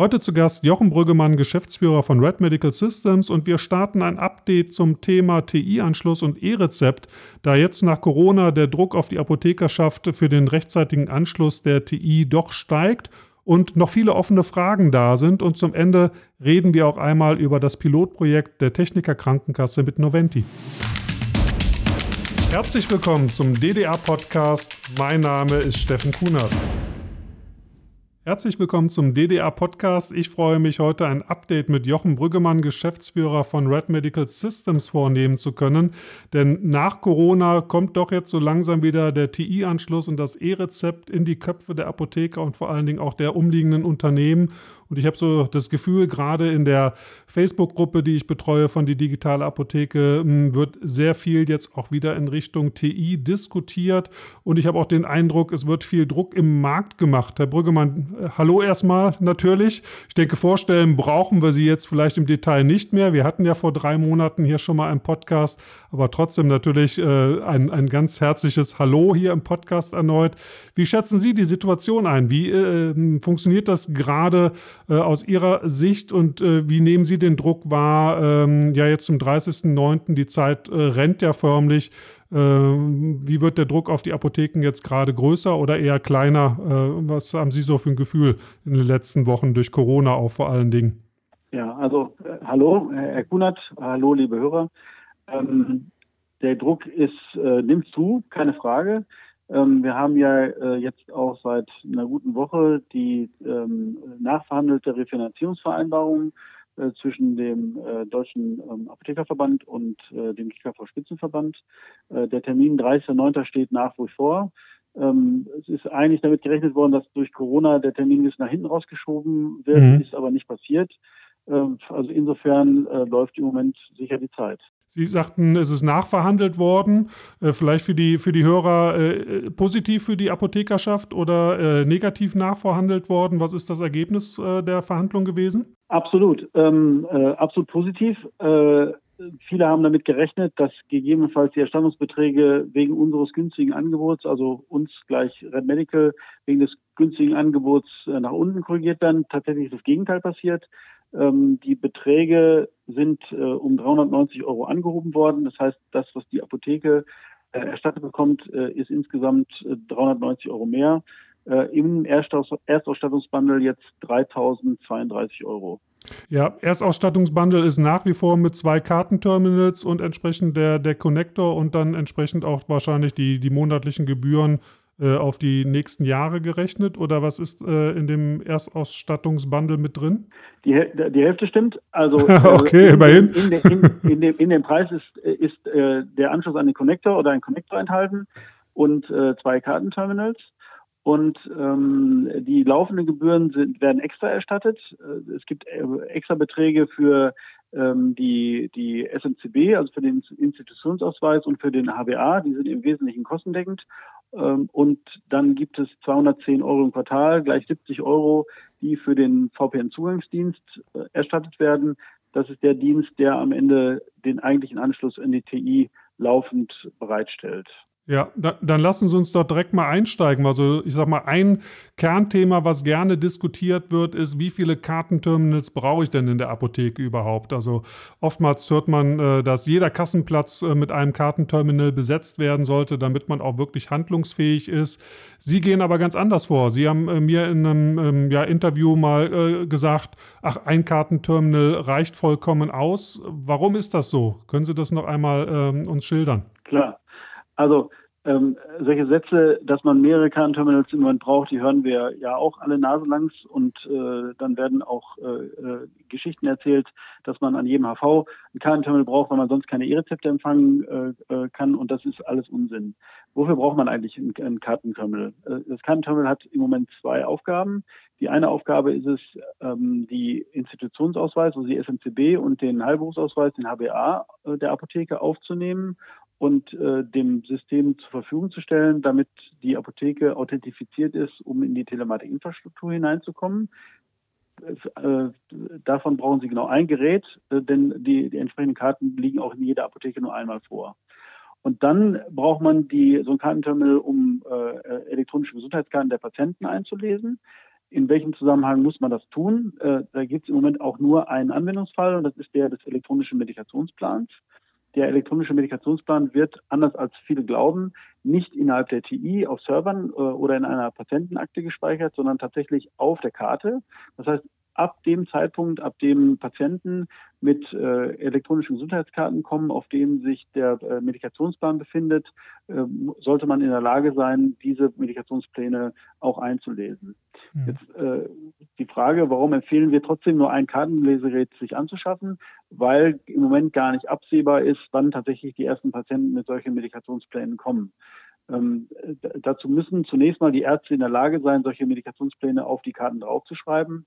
Heute zu Gast Jochen Brüggemann, Geschäftsführer von Red Medical Systems und wir starten ein Update zum Thema TI-Anschluss und E-Rezept, da jetzt nach Corona der Druck auf die Apothekerschaft für den rechtzeitigen Anschluss der TI doch steigt und noch viele offene Fragen da sind. Und zum Ende reden wir auch einmal über das Pilotprojekt der Techniker Krankenkasse mit Noventi. Herzlich willkommen zum DDA-Podcast. Mein Name ist Steffen Kunert. Herzlich willkommen zum DDA Podcast. Ich freue mich heute ein Update mit Jochen Brüggemann, Geschäftsführer von Red Medical Systems vornehmen zu können. Denn nach Corona kommt doch jetzt so langsam wieder der TI-Anschluss und das E-Rezept in die Köpfe der Apotheker und vor allen Dingen auch der umliegenden Unternehmen. Und ich habe so das Gefühl, gerade in der Facebook-Gruppe, die ich betreue von die digitale Apotheke, hm, wird sehr viel jetzt auch wieder in Richtung TI diskutiert. Und ich habe auch den Eindruck, es wird viel Druck im Markt gemacht. Herr Brüggemann, äh, hallo erstmal natürlich. Ich denke, vorstellen brauchen wir Sie jetzt vielleicht im Detail nicht mehr. Wir hatten ja vor drei Monaten hier schon mal einen Podcast, aber trotzdem natürlich äh, ein, ein ganz herzliches Hallo hier im Podcast erneut. Wie schätzen Sie die Situation ein? Wie äh, funktioniert das gerade? Äh, aus Ihrer Sicht und äh, wie nehmen Sie den Druck wahr? Ähm, ja, jetzt zum 30.09. die Zeit äh, rennt ja förmlich. Ähm, wie wird der Druck auf die Apotheken jetzt gerade größer oder eher kleiner? Äh, was haben Sie so für ein Gefühl in den letzten Wochen durch Corona auch vor allen Dingen? Ja, also äh, hallo, Herr Kunert, hallo, liebe Hörer. Ähm, der Druck ist, nimmt zu, keine Frage. Ähm, wir haben ja äh, jetzt auch seit einer guten Woche die ähm, nachverhandelte Refinanzierungsvereinbarung äh, zwischen dem äh, Deutschen ähm, Apothekerverband und äh, dem GKV-Spitzenverband. Äh, der Termin 30.09. steht nach wie vor. Ähm, es ist eigentlich damit gerechnet worden, dass durch Corona der Termin bis nach hinten rausgeschoben wird, mhm. ist aber nicht passiert. Ähm, also insofern äh, läuft im Moment sicher die Zeit. Sie sagten, es ist nachverhandelt worden. Äh, vielleicht für die, für die Hörer äh, positiv für die Apothekerschaft oder äh, negativ nachverhandelt worden. Was ist das Ergebnis äh, der Verhandlung gewesen? Absolut, ähm, äh, absolut positiv. Äh, viele haben damit gerechnet, dass gegebenenfalls die Erstattungsbeträge wegen unseres günstigen Angebots, also uns gleich Red Medical, wegen des günstigen Angebots nach unten korrigiert werden. Tatsächlich ist das Gegenteil passiert. Ähm, die Beträge sind äh, um 390 Euro angehoben worden. Das heißt, das, was die Apotheke äh, erstattet bekommt, äh, ist insgesamt 390 äh, Euro mehr. Im Erstaus Erstausstattungsbundle jetzt 3032 Euro. Ja, Erstausstattungsbundle ist nach wie vor mit zwei Kartenterminals und entsprechend der, der Connector und dann entsprechend auch wahrscheinlich die, die monatlichen Gebühren äh, auf die nächsten Jahre gerechnet oder was ist äh, in dem Erstausstattungsbundle mit drin? Die, die Hälfte stimmt. Also okay, äh, immerhin. In, in, in, dem, in, dem, Preis ist, ist äh, der Anschluss an den Connector oder ein Connector enthalten und äh, zwei Kartenterminals. Und ähm, die laufenden Gebühren sind, werden extra erstattet. Äh, es gibt extra Beträge für ähm, die, die SMCB, also für den Institutionsausweis und für den HBA, die sind im Wesentlichen kostendeckend. Ähm, und dann gibt es 210 Euro im Quartal, gleich 70 Euro, die für den VPN-Zugangsdienst äh, erstattet werden. Das ist der Dienst, der am Ende den eigentlichen Anschluss in die TI laufend bereitstellt. Ja, da, dann lassen Sie uns doch direkt mal einsteigen. Also ich sag mal, ein Kernthema, was gerne diskutiert wird, ist, wie viele Kartenterminals brauche ich denn in der Apotheke überhaupt? Also oftmals hört man, äh, dass jeder Kassenplatz äh, mit einem Kartenterminal besetzt werden sollte, damit man auch wirklich handlungsfähig ist. Sie gehen aber ganz anders vor. Sie haben äh, mir in einem ähm, ja, Interview mal gesagt, ach, ein Kartenterminal reicht vollkommen aus. Warum ist das so? Können Sie das noch einmal ähm, uns schildern? Klar. Also ähm, solche Sätze, dass man mehrere Kartenterminals im Moment braucht, die hören wir ja auch alle naselangs und äh, dann werden auch äh, äh Geschichten erzählt, dass man an jedem HV ein Kartenterminal braucht, weil man sonst keine E-Rezepte empfangen äh, äh, kann und das ist alles Unsinn. Wofür braucht man eigentlich ein, ein Kartenterminal? Äh, das Kartenterminal hat im Moment zwei Aufgaben. Die eine Aufgabe ist es, ähm, die Institutionsausweis, also die SMCB und den Heilberufsausweis, den HBA der Apotheke aufzunehmen und äh, dem System zur Verfügung zu stellen, damit die Apotheke authentifiziert ist, um in die Telematikinfrastruktur hineinzukommen. Äh, davon brauchen Sie genau ein Gerät, äh, denn die, die entsprechenden Karten liegen auch in jeder Apotheke nur einmal vor. Und dann braucht man die, so ein Kartenterminal, um äh, elektronische Gesundheitskarten der Patienten einzulesen. in welchem Zusammenhang muss man das tun? Äh, da gibt es im Moment auch nur einen Anwendungsfall und das ist der des elektronischen Medikationsplans. Der elektronische Medikationsplan wird, anders als viele glauben, nicht innerhalb der TI auf Servern äh, oder in einer Patientenakte gespeichert, sondern tatsächlich auf der Karte. Das heißt, ab dem Zeitpunkt, ab dem Patienten mit äh, elektronischen Gesundheitskarten kommen, auf denen sich der äh, Medikationsplan befindet, äh, sollte man in der Lage sein, diese Medikationspläne auch einzulesen. Mhm. Jetzt äh, die Frage, warum empfehlen wir trotzdem nur ein Kartenlesegerät sich anzuschaffen? Weil im Moment gar nicht absehbar ist, wann tatsächlich die ersten Patienten mit solchen Medikationsplänen kommen. Ähm, dazu müssen zunächst mal die Ärzte in der Lage sein, solche Medikationspläne auf die Karten draufzuschreiben.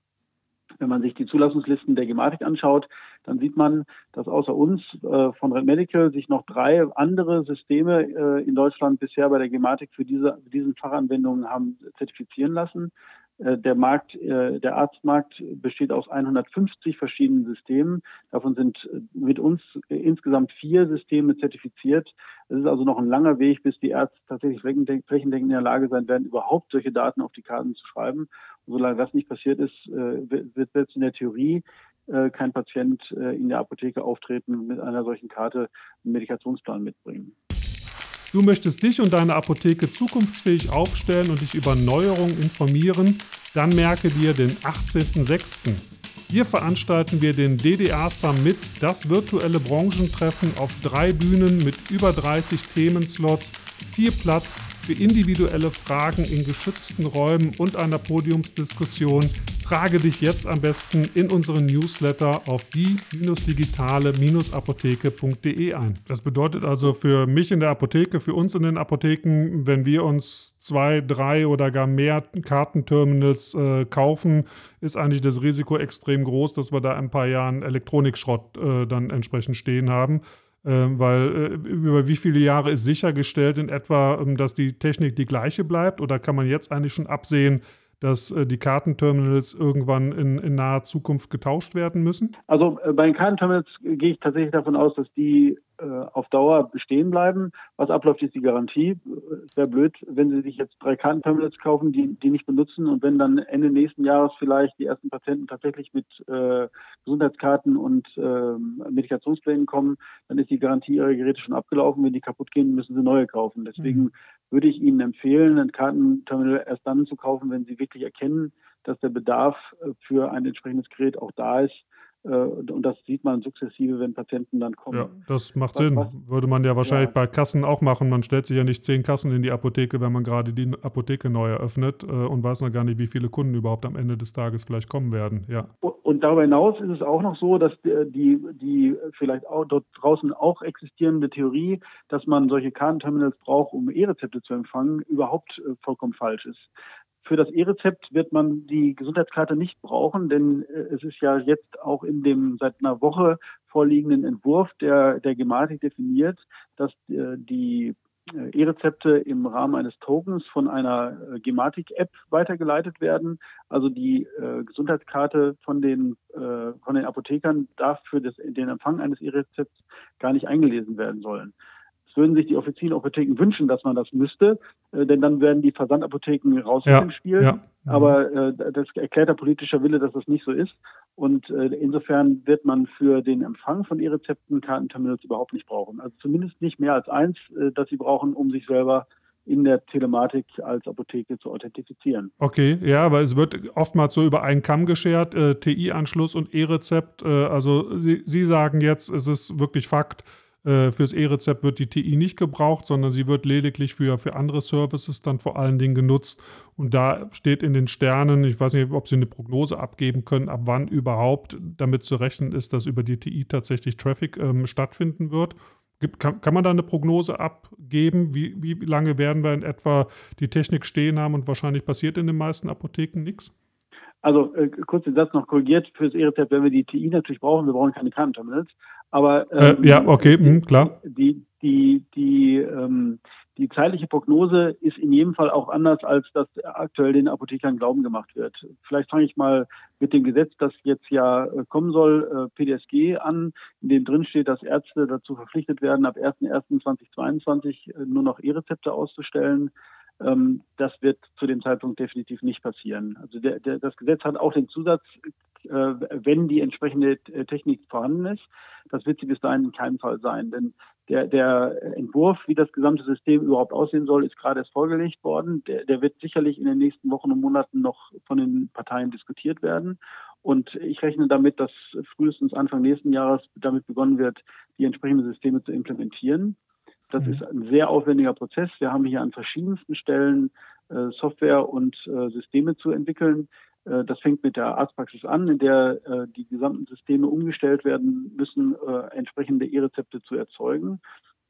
Wenn man sich die Zulassungslisten der Gematik anschaut, dann sieht man, dass außer uns äh, von Red Medical sich noch drei andere Systeme äh, in Deutschland bisher bei der Gematik für diese, diesen Fachanwendungen haben zertifizieren lassen. Äh, der Markt, äh, der Arztmarkt besteht aus 150 verschiedenen Systemen. Davon sind äh, mit uns insgesamt vier Systeme zertifiziert. Es ist also noch ein langer Weg, bis die Ärzte tatsächlich flächendeckend in der Lage sein werden, überhaupt solche Daten auf die Karten zu schreiben. Und solange das nicht passiert ist, wird selbst in der Theorie kein Patient in der Apotheke auftreten mit einer solchen Karte einen Medikationsplan mitbringen. Du möchtest dich und deine Apotheke zukunftsfähig aufstellen und dich über Neuerungen informieren, dann merke dir den 18.06. Hier veranstalten wir den DDA Summit, das virtuelle Branchentreffen auf drei Bühnen mit über 30 Themenslots, viel Platz für individuelle Fragen in geschützten Räumen und einer Podiumsdiskussion. Trage dich jetzt am besten in unseren Newsletter auf die-digitale-apotheke.de ein. Das bedeutet also für mich in der Apotheke, für uns in den Apotheken, wenn wir uns zwei, drei oder gar mehr Kartenterminals äh, kaufen, ist eigentlich das Risiko extrem groß, dass wir da in ein paar Jahren Elektronikschrott äh, dann entsprechend stehen haben. Ähm, weil äh, über wie viele Jahre ist sichergestellt in etwa, ähm, dass die Technik die gleiche bleibt? Oder kann man jetzt eigentlich schon absehen, dass äh, die Kartenterminals irgendwann in, in, naher Zukunft getauscht werden müssen? Also äh, bei den Kartenterminals gehe ich tatsächlich davon aus, dass die äh, auf Dauer bestehen bleiben. Was abläuft, ist die Garantie. Es wäre blöd, wenn Sie sich jetzt drei Kartenterminals kaufen, die, die nicht benutzen und wenn dann Ende nächsten Jahres vielleicht die ersten Patienten tatsächlich mit äh, Gesundheitskarten und äh, Medikationsplänen kommen, dann ist die Garantie Ihrer Geräte schon abgelaufen. Wenn die kaputt gehen, müssen Sie neue kaufen. Deswegen mhm. Würde ich Ihnen empfehlen, ein Kartenterminal erst dann zu kaufen, wenn Sie wirklich erkennen, dass der Bedarf äh, für ein entsprechendes Gerät auch da ist und das sieht man sukzessive, wenn Patienten dann kommen. Ja, das macht was, Sinn. Was, Würde man ja wahrscheinlich ja. bei Kassen auch machen. Man stellt sich ja nicht zehn Kassen in die Apotheke, wenn man gerade die Apotheke neu eröffnet äh, und weiß noch gar nicht, wie viele Kunden überhaupt am Ende des Tages vielleicht kommen werden. Ja. Und darüber hinaus ist es auch noch so, dass die, die vielleicht auch dort draußen auch existierende Theorie, dass man solche Kartenterminals braucht, um E-Rezepte zu empfangen, überhaupt äh, vollkommen falsch ist. Für das E-Rezept wird man die Gesundheitskarte nicht brauchen, denn äh, es ist ja jetzt auch in dem seit einer Woche vorliegenden Entwurf der, der Gematik definiert, dass äh, die äh, E-Rezepte im Rahmen eines Tokens von einer Gematik-App weitergeleitet werden. Also die äh, Gesundheitskarte von den, äh, von den Apothekern darf für das, den Empfang eines E-Rezepts gar nicht eingelesen werden sollen würden sich die offiziellen Apotheken wünschen, dass man das müsste, äh, denn dann werden die Versandapotheken raus ja, aus dem Spiel. Ja. Aber äh, das erklärt der politische Wille, dass das nicht so ist. Und äh, insofern wird man für den Empfang von E-Rezepten Kartenterminals überhaupt nicht brauchen. Also zumindest nicht mehr als eins, äh, das sie brauchen, um sich selber in der Telematik als Apotheke zu authentifizieren. Okay, ja, weil es wird oftmals so über einen Kamm geschert, äh, TI-Anschluss und E-Rezept. Äh, also Sie, Sie sagen jetzt, es ist wirklich Fakt, äh, fürs E-Rezept wird die TI nicht gebraucht, sondern sie wird lediglich für, für andere Services dann vor allen Dingen genutzt. Und da steht in den Sternen, ich weiß nicht, ob Sie eine Prognose abgeben können, ab wann überhaupt damit zu rechnen ist, dass über die TI tatsächlich Traffic ähm, stattfinden wird. Gibt, kann, kann, man da eine Prognose abgeben? Wie, wie lange werden wir in etwa die Technik stehen haben und wahrscheinlich passiert in den meisten Apotheken nichts? Also äh, kurz den Satz noch korrigiert, fürs E-Rezept werden wir die TI natürlich brauchen, wir brauchen keine Kartenterminals. Aber äh, ähm, äh, ja, okay, mh, klar. Die, die, die, ähm, die zeitliche Prognose ist in jedem Fall auch anders, als das aktuell den Apothekern Glauben gemacht wird. Vielleicht fange ich mal mit dem Gesetz, das jetzt ja äh, kommen soll, äh, PDSG an, in dem drin steht, dass Ärzte dazu verpflichtet werden, ab 1.1.2022 äh, nur noch E-Rezepte auszustellen. Ähm, das wird zu dem Zeitpunkt definitiv nicht passieren. Also der, der, das Gesetz hat auch den Zusatz, wenn die entsprechende Technik vorhanden ist. Das wird sie bis dahin in keinem Fall sein, denn der, der Entwurf, wie das gesamte System überhaupt aussehen soll, ist gerade erst vorgelegt worden. Der, der wird sicherlich in den nächsten Wochen und Monaten noch von den Parteien diskutiert werden. Und ich rechne damit, dass frühestens Anfang nächsten Jahres damit begonnen wird, die entsprechenden Systeme zu implementieren. Das mhm. ist ein sehr aufwendiger Prozess. Wir haben hier an verschiedensten Stellen äh, Software und äh, Systeme zu entwickeln. Äh, das fängt mit der Arztpraxis an, in der äh, die gesamten Systeme umgestellt werden müssen, äh, entsprechende E-Rezepte zu erzeugen.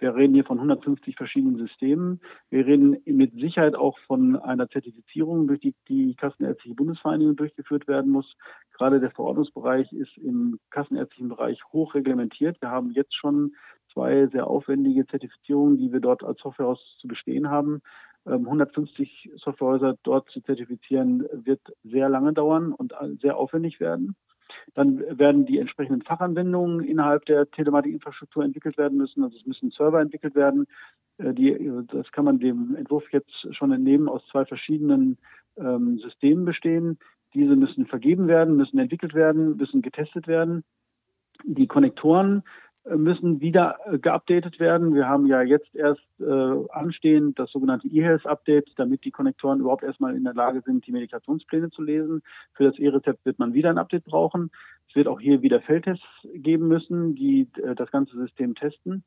Wir reden hier von 150 verschiedenen Systemen. Wir reden mit Sicherheit auch von einer Zertifizierung, durch die die Kassenärztliche Bundesvereinigung durchgeführt werden muss. Gerade der Verordnungsbereich ist im kassenärztlichen Bereich hoch reglementiert. Wir haben jetzt schon zwei sehr aufwendige Zertifizierungen, die wir dort als Softwarehaus zu bestehen haben. 150 ähm, Softwarehäuser dort zu zertifizieren, wird sehr lange dauern und sehr aufwendig werden. Dann werden die entsprechenden Fachanwendungen innerhalb der Telematikinfrastruktur entwickelt werden müssen. Also es müssen Server entwickelt werden. Äh, die, das kann man dem Entwurf jetzt schon entnehmen, aus zwei verschiedenen ähm, Systemen bestehen. Diese müssen vergeben werden, müssen entwickelt werden, müssen getestet werden. Die Konnektoren müssen wieder äh, geupdatet werden. Wir haben ja jetzt erst äh, anstehend das sogenannte E-Health-Update, damit die Konnektoren überhaupt erstmal in der Lage sind, die Medikationspläne zu lesen. Für das E-Rezept wird man wieder ein Update brauchen. Es wird auch hier wieder Feldtests geben müssen, die äh, das ganze System testen.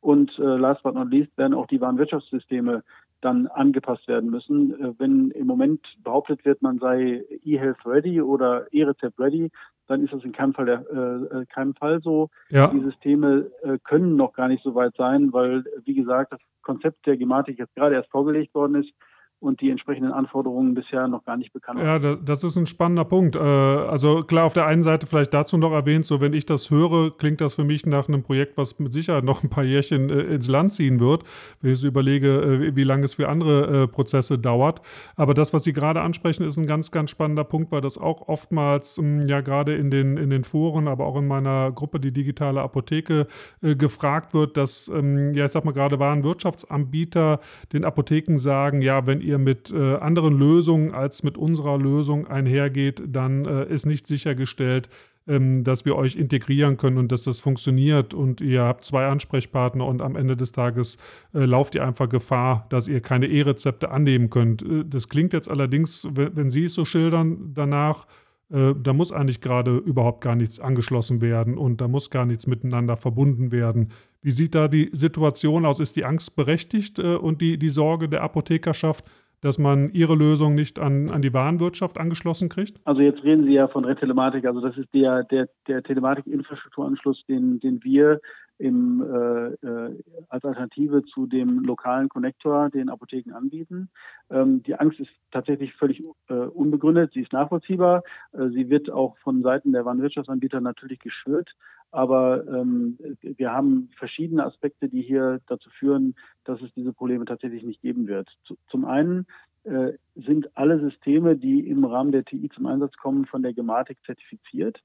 Und äh, last but not least werden auch die Warenwirtschaftssysteme dann angepasst werden müssen. Äh, wenn im Moment behauptet wird, man sei E-Health ready oder E-Rezept ready, dann ist das in keinem Fall, der, äh, äh, keinem Fall so. Ja. Die Systeme äh, können noch gar nicht so weit sein, weil, wie gesagt, das Konzept der Gematik jetzt gerade erst vorgelegt worden ist und die entsprechenden Anforderungen bisher noch gar nicht bekannt. Ja, das ist ein spannender Punkt. Äh, also klar, auf der einen Seite vielleicht dazu noch erwähnt, so wenn ich das höre, klingt das für mich nach einem Projekt, was mit Sicherheit noch ein paar Jährchen äh, ins Land ziehen wird, wenn ich so überlege, äh, wie lange es für andere Prozesse dauert. Aber das, was Sie gerade ansprechen, ist ein ganz, ganz spannender Punkt, weil das auch oftmals hm, ja gerade in den, in den Foren, aber auch in meiner Gruppe, die digitale Apotheke, gefragt wird, dass, ähm, ja, ich sag mal gerade Warenwirtschaftsanbieter den Apotheken sagen, ja, wenn ihr ihr mit äh, anderen Lösungen als mit unserer Lösung einhergeht, dann äh, ist nicht sichergestellt, ähm, dass wir euch integrieren können und dass das funktioniert und ihr habt zwei Ansprechpartner und am Ende des Tages äh, lauft ihr einfach Gefahr, dass ihr keine E-Rezepte annehmen könnt. Äh, das klingt jetzt allerdings, wenn, wenn Sie es so schildern, danach, äh, da muss eigentlich gerade überhaupt gar nichts angeschlossen werden und da muss gar nichts miteinander verbunden werden. Wie sieht da die Situation aus? Ist die Angst berechtigt äh, und die, die Sorge der Apothekerschaft, dass man Ihre Lösung nicht an, an die Warenwirtschaft angeschlossen kriegt? Also jetzt reden Sie ja von Retelematik. Also das ist der, der, der Telematik-Infrastrukturanschluss, den, den wir im, äh, äh, als Alternative zu dem lokalen Connector den Apotheken anbieten. Ähm, die Angst ist tatsächlich völlig äh, unbegründet. Sie ist nachvollziehbar. Äh, sie wird auch von Seiten der Warenwirtschaftsanbieter natürlich geschürt. Aber ähm, wir haben verschiedene Aspekte, die hier dazu führen, dass es diese Probleme tatsächlich nicht geben wird. Zu, zum einen äh, sind alle Systeme, die im Rahmen der TI zum Einsatz kommen, von der Gematik zertifiziert.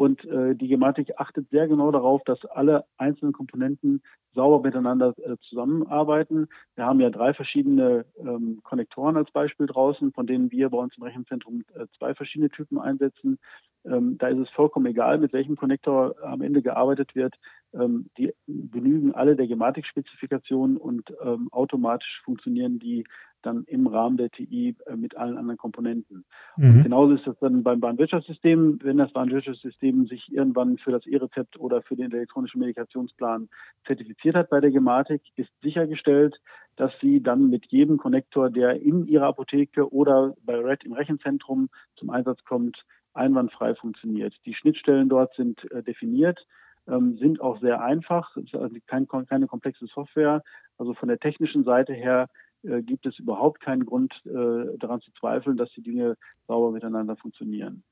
Und äh, die Gematik achtet sehr genau darauf, dass alle einzelnen Komponenten sauber miteinander äh, zusammenarbeiten. Wir haben ja drei verschiedene ähm, Konnektoren als Beispiel draußen, von denen wir bei uns im Rechenzentrum äh, zwei verschiedene Typen einsetzen. Ähm, da ist es vollkommen egal, mit welchem Konnektor am Ende gearbeitet wird. Ähm, die genügen alle der Gematik-Spezifikation und ähm, automatisch funktionieren die dann im Rahmen der TI äh, mit allen anderen Komponenten. Mhm. Und genauso ist das dann beim Bahnwirtschaftssystem. Wenn das Bahnwirtschaftssystem sich irgendwann für das E-Rezept oder für den elektronischen Medikationsplan zertifiziert hat bei der Gematik, ist sichergestellt, dass sie dann mit jedem Konnektor, der in ihrer Apotheke oder bei RED im Rechenzentrum zum Einsatz kommt, einwandfrei funktioniert. Die Schnittstellen dort sind äh, definiert, ähm, sind auch sehr einfach, also kein, keine komplexe Software. Also von der technischen Seite her äh, gibt es überhaupt keinen Grund äh, daran zu zweifeln, dass die Dinge sauber miteinander funktionieren.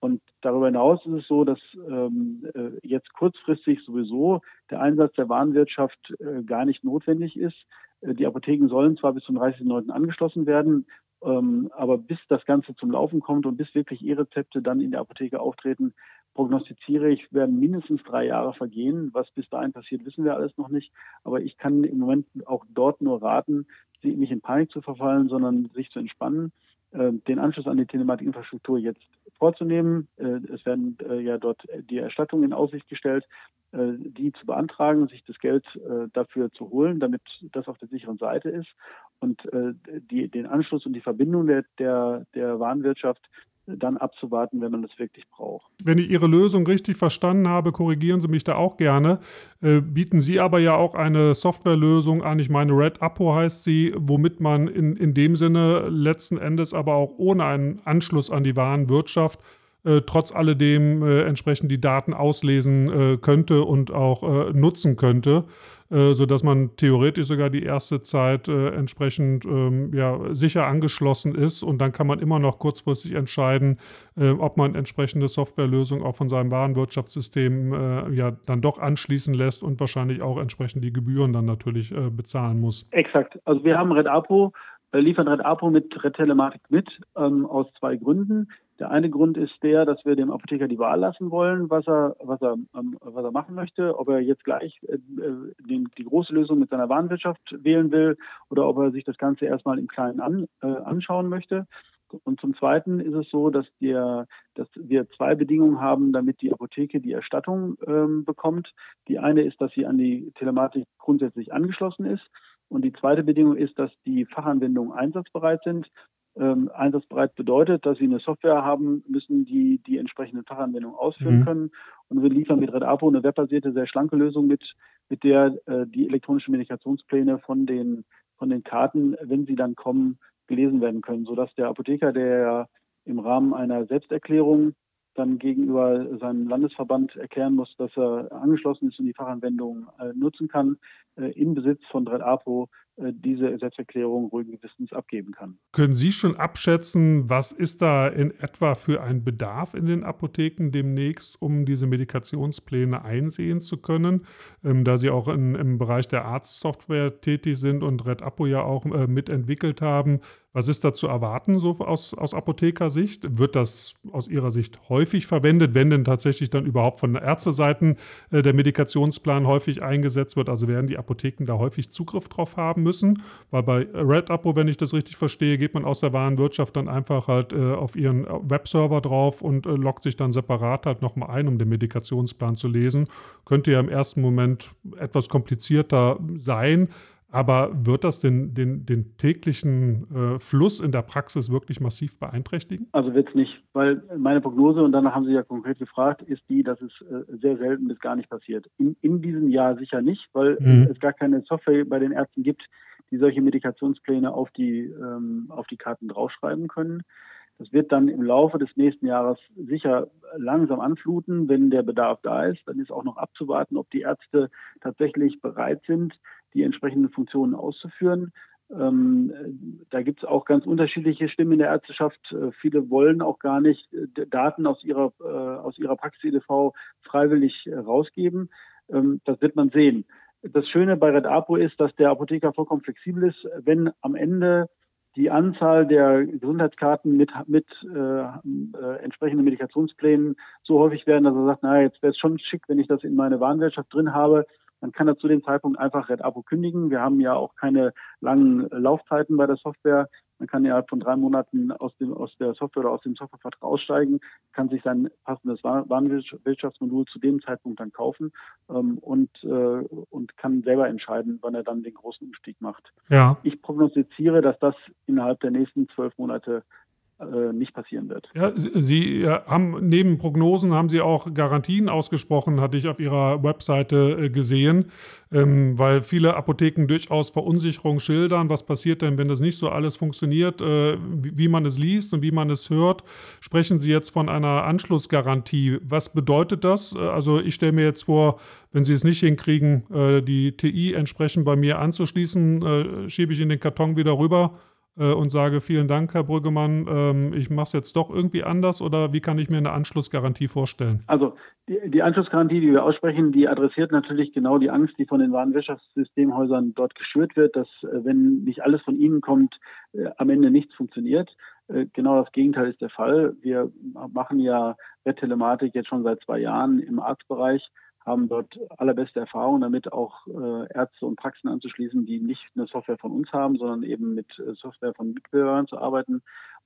Und darüber hinaus ist es so, dass ähm, äh, jetzt kurzfristig sowieso der Einsatz der Warenwirtschaft äh, gar nicht notwendig ist. Äh, die Apotheken sollen zwar bis zum 30.09. angeschlossen werden, ähm, aber bis das Ganze zum Laufen kommt und bis wirklich E-Rezepte dann in der Apotheke auftreten, prognostiziere ich, werden mindestens drei Jahre vergehen. Was bis dahin passiert, wissen wir alles noch nicht. Aber ich kann im Moment auch dort nur raten, nicht in Panik zu verfallen, sondern sich zu entspannen, äh, den Anschluss an die Telematikinfrastruktur jetzt vorzunehmen. Äh, es werden äh, ja dort die Erstattungen in Aussicht gestellt, die zu beantragen, sich das Geld dafür zu holen, damit das auf der sicheren Seite ist und die, den Anschluss und die Verbindung der, der, der Warenwirtschaft dann abzuwarten, wenn man das wirklich braucht. Wenn ich Ihre Lösung richtig verstanden habe, korrigieren Sie mich da auch gerne. Äh, bieten Sie aber ja auch eine Softwarelösung an. Ich meine, Red Apo heißt sie, womit man in, in dem Sinne letzten Endes aber auch ohne einen Anschluss an die Warenwirtschaft äh, trotz alledem äh, entsprechend die Daten auslesen äh, könnte und auch äh, nutzen könnte, äh, sodass man theoretisch sogar die erste Zeit äh, entsprechend ähm, ja, sicher angeschlossen ist und dann kann man immer noch kurzfristig entscheiden, ob man entsprechende Softwarelösung auch von seinem Warenwirtschaftssystem ja dann doch anschließen lässt und wahrscheinlich auch entsprechend die Gebühren dann natürlich bezahlen muss. Exakt. Also wir haben Red Apo liefern Red Apo mit Red Telematik mit, ähm, aus zwei Gründen. Der eine Grund ist der, dass wir dem Apotheker die Wahl lassen wollen, was er, was er, ähm, was er machen möchte, ob er jetzt gleich äh, den, die große Lösung mit seiner Warenwirtschaft wählen will oder ob er sich das Ganze erstmal im Kleinen an, äh, anschauen möchte. Und zum Zweiten ist es so, dass, der, dass wir zwei Bedingungen haben, damit die Apotheke die Erstattung ähm, bekommt. Die eine ist, dass sie an die Telematik grundsätzlich angeschlossen ist. Und die zweite Bedingung ist, dass die Fachanwendungen einsatzbereit sind. Ähm, einsatzbereit bedeutet, dass sie eine Software haben müssen, die die entsprechenden Fachanwendungen ausführen mhm. können. Und wir liefern mit Red Apo eine webbasierte, sehr schlanke Lösung mit, mit der äh, die elektronischen Medikationspläne von den, von den Karten, wenn sie dann kommen, gelesen werden können, sodass der Apotheker, der im Rahmen einer Selbsterklärung dann gegenüber seinem Landesverband erklären muss, dass er angeschlossen ist und die Fachanwendung äh, nutzen kann, äh, in Besitz von Red Apo diese Selbsterklärung ruhigen Gewissens abgeben kann. Können Sie schon abschätzen, was ist da in etwa für ein Bedarf in den Apotheken demnächst, um diese Medikationspläne einsehen zu können, ähm, da Sie auch in, im Bereich der Arztsoftware tätig sind und Red Apo ja auch äh, mitentwickelt haben? Was ist da zu erwarten, so aus, aus Apothekersicht? Wird das aus Ihrer Sicht häufig verwendet, wenn denn tatsächlich dann überhaupt von Ärzteseiten äh, der Medikationsplan häufig eingesetzt wird? Also werden die Apotheken da häufig Zugriff drauf haben müssen? Weil bei Red wenn ich das richtig verstehe, geht man aus der Warenwirtschaft dann einfach halt äh, auf ihren Webserver drauf und äh, loggt sich dann separat halt nochmal ein, um den Medikationsplan zu lesen. Könnte ja im ersten Moment etwas komplizierter sein. Aber wird das den, den, den täglichen äh, Fluss in der Praxis wirklich massiv beeinträchtigen? Also wird es nicht, weil meine Prognose, und danach haben Sie ja konkret gefragt, ist die, dass es äh, sehr selten bis gar nicht passiert. In, in diesem Jahr sicher nicht, weil mhm. es gar keine Software bei den Ärzten gibt, die solche Medikationspläne auf die, ähm, auf die Karten draufschreiben können. Das wird dann im Laufe des nächsten Jahres sicher langsam anfluten, wenn der Bedarf da ist. Dann ist auch noch abzuwarten, ob die Ärzte tatsächlich bereit sind, die entsprechenden Funktionen auszuführen. Ähm, da gibt es auch ganz unterschiedliche Stimmen in der Ärzteschaft. Äh, viele wollen auch gar nicht äh, Daten aus ihrer, äh, aus ihrer Praxis-EDV freiwillig äh, rausgeben. Ähm, das wird man sehen. Das Schöne bei Red Apo ist, dass der Apotheker vollkommen flexibel ist. Wenn am Ende die Anzahl der Gesundheitskarten mit, mit äh, äh, entsprechenden Medikationsplänen so häufig werden, dass er sagt, naja, jetzt wäre es schon schick, wenn ich das in meine Warenwirtschaft drin habe, dann kann er zu dem Zeitpunkt einfach Red Abo kündigen. Wir haben ja auch keine langen Laufzeiten bei der Software. Man kann ja von drei Monaten aus, dem, aus der Software oder aus dem Softwarevertrag aussteigen, kann sich sein passendes Warenwirtschaftsmodul zu dem Zeitpunkt dann kaufen ähm, und, äh, und kann selber entscheiden, wann er dann den großen Umstieg macht. Ja. Ich prognostiziere, dass das innerhalb der nächsten zwölf Monate nicht passieren wird. Ja, Sie haben neben Prognosen haben Sie auch Garantien ausgesprochen, hatte ich auf Ihrer Webseite äh, gesehen, ähm, weil viele Apotheken durchaus Verunsicherung schildern. Was passiert denn, wenn das nicht so alles funktioniert, äh, wie, man es liest und wie man es hört? Sprechen Sie jetzt von einer Anschlussgarantie. Was bedeutet das? Äh, also ich stelle mir jetzt vor, wenn Sie es nicht hinkriegen, äh, die TI entsprechend bei mir anzuschließen, äh, schiebe ich in den Karton wieder rüber äh, und sage, vielen Dank, Herr Brüggemann, ähm, ich mache es jetzt doch irgendwie anders oder wie kann ich mir eine Anschlussgarantie vorstellen? Also die, die, Anschlussgarantie, die wir aussprechen, die adressiert natürlich genau die Angst, die von den Warenwirtschaftssystemhäusern dort geschürt wird, dass äh, wenn nicht alles von ihnen kommt, äh, am Ende nichts funktioniert. Genau das Gegenteil ist der Fall. Wir machen ja Wettelematik jetzt schon seit zwei Jahren im Arztbereich haben dort allerbeste Erfahrungen damit, auch äh, Ärzte und Praxen anzuschließen, die nicht eine Software von uns haben, sondern eben mit äh, Software von Mitbewerbern zu arbeiten.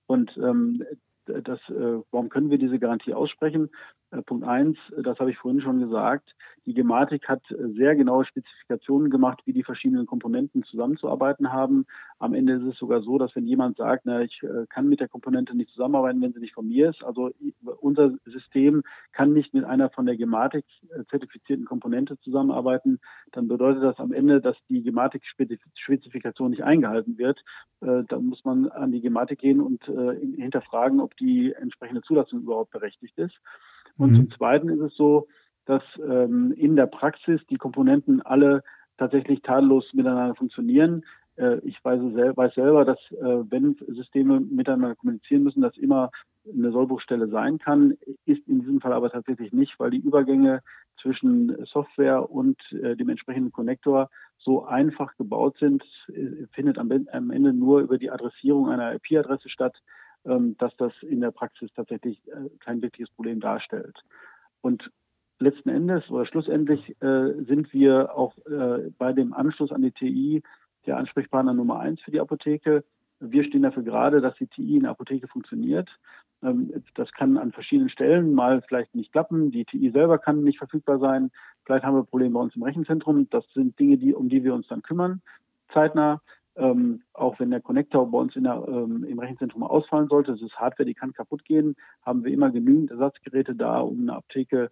Und ähm, das, äh, warum können wir diese Garantie aussprechen? Äh, Punkt eins, das habe ich vorhin schon gesagt, die Gematik hat sehr genaue Spezifikationen gemacht, wie die verschiedenen Komponenten zusammenzuarbeiten haben. Am Ende ist es sogar so, dass wenn jemand sagt, na, ich äh, kann mit der Komponente nicht zusammenarbeiten, wenn sie nicht von mir ist, also unser System kann nicht mit einer von der Gematik zertifizierten Komponente zusammenarbeiten, dann bedeutet das am Ende, dass die Gematik-Spezifikation nicht eingehalten wird. Da muss man an die Gematik gehen und hinterfragen, ob die entsprechende Zulassung überhaupt berechtigt ist. Und mhm. zum Zweiten ist es so, dass ähm, in der Praxis die Komponenten alle tatsächlich tadellos miteinander funktionieren. Äh, ich weiß, sel weiß, selber, dass äh, wenn Systeme miteinander kommunizieren müssen, das immer eine Sollbruchstelle sein kann, ist in diesem Fall aber tatsächlich nicht, weil die Übergänge zwischen Software und äh, dem entsprechenden Connector so einfach gebaut sind, äh, findet am, am Ende nur über die Adressierung einer IP-Adresse statt dass das in der Praxis tatsächlich äh, kein wirkliches Problem darstellt. Und letzten Endes oder schlussendlich äh, sind wir auch äh, bei dem Anschluss an die TI der Ansprechpartner Nummer eins für die Apotheke. Wir stehen dafür gerade, dass die TI in der Apotheke funktioniert. Ähm, das kann an verschiedenen Stellen mal vielleicht nicht klappen. Die TI selber kann nicht verfügbar sein. Vielleicht haben wir Probleme bei uns im Rechenzentrum. Das sind Dinge, die, um die wir uns dann kümmern, zeitnah. Ähm, auch wenn der Connector bei uns der, ähm, im Rechenzentrum ausfallen sollte, das ist Hardware, die kann kaputt gehen, haben wir immer genügend Ersatzgeräte da, um eine Apotheke